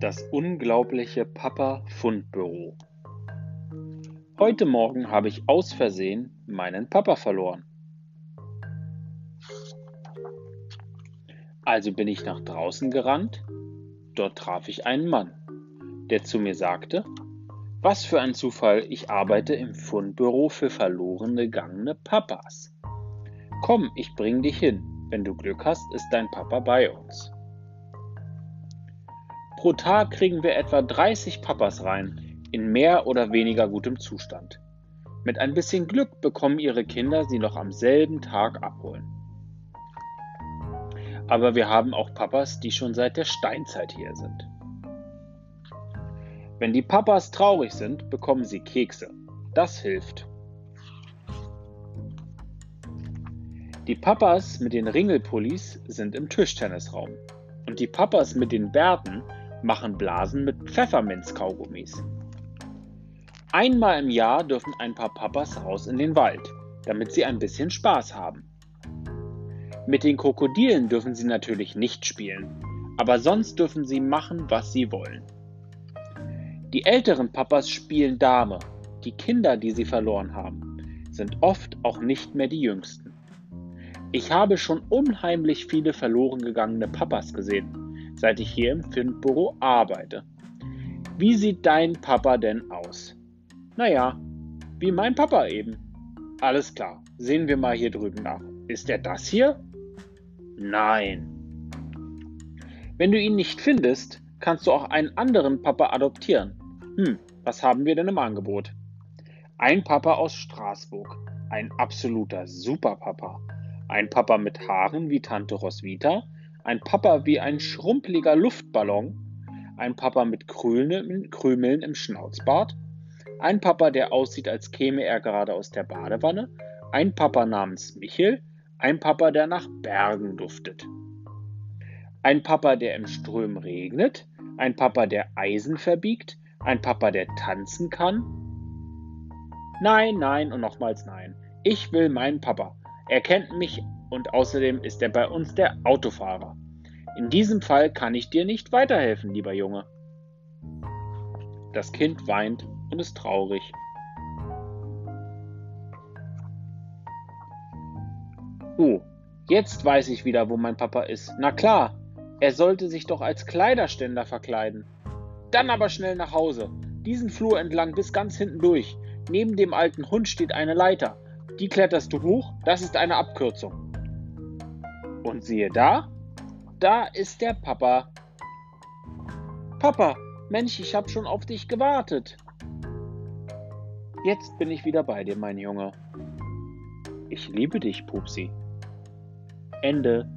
Das unglaubliche Papa-Fundbüro. Heute Morgen habe ich aus Versehen meinen Papa verloren. Also bin ich nach draußen gerannt. Dort traf ich einen Mann, der zu mir sagte, was für ein Zufall, ich arbeite im Fundbüro für verlorene gegangene Papas. Komm, ich bring dich hin. Wenn du Glück hast, ist dein Papa bei uns. Pro Tag kriegen wir etwa 30 Papas rein, in mehr oder weniger gutem Zustand. Mit ein bisschen Glück bekommen ihre Kinder sie noch am selben Tag abholen. Aber wir haben auch Papas, die schon seit der Steinzeit hier sind. Wenn die Papas traurig sind, bekommen sie Kekse. Das hilft. Die Papas mit den Ringelpullis sind im Tischtennisraum. Und die Papas mit den Bärten machen Blasen mit Pfefferminzkaugummis. Einmal im Jahr dürfen ein paar Papas raus in den Wald, damit sie ein bisschen Spaß haben. Mit den Krokodilen dürfen sie natürlich nicht spielen, aber sonst dürfen sie machen, was sie wollen. Die älteren Papas spielen Dame, die Kinder, die sie verloren haben, sind oft auch nicht mehr die jüngsten. Ich habe schon unheimlich viele verloren gegangene Papas gesehen seit ich hier im Filmbüro arbeite. Wie sieht dein Papa denn aus? Naja, wie mein Papa eben. Alles klar, sehen wir mal hier drüben nach. Ist er das hier? Nein. Wenn du ihn nicht findest, kannst du auch einen anderen Papa adoptieren. Hm, was haben wir denn im Angebot? Ein Papa aus Straßburg. Ein absoluter Superpapa. Ein Papa mit Haaren wie Tante Roswitha ein Papa wie ein schrumpeliger Luftballon, ein Papa mit Krümeln, im Schnauzbart, ein Papa, der aussieht, als käme er gerade aus der Badewanne, ein Papa namens Michel, ein Papa, der nach Bergen duftet. Ein Papa, der im Ström regnet, ein Papa, der Eisen verbiegt, ein Papa, der tanzen kann. Nein, nein und nochmals nein. Ich will meinen Papa. Er kennt mich und außerdem ist er bei uns der Autofahrer. In diesem Fall kann ich dir nicht weiterhelfen, lieber Junge. Das Kind weint und ist traurig. Oh, jetzt weiß ich wieder, wo mein Papa ist. Na klar, er sollte sich doch als Kleiderständer verkleiden. Dann aber schnell nach Hause. Diesen Flur entlang bis ganz hinten durch. Neben dem alten Hund steht eine Leiter. Die kletterst du hoch, das ist eine Abkürzung. Und siehe da, da ist der Papa. Papa, Mensch, ich hab schon auf dich gewartet. Jetzt bin ich wieder bei dir, mein Junge. Ich liebe dich, Pupsi. Ende.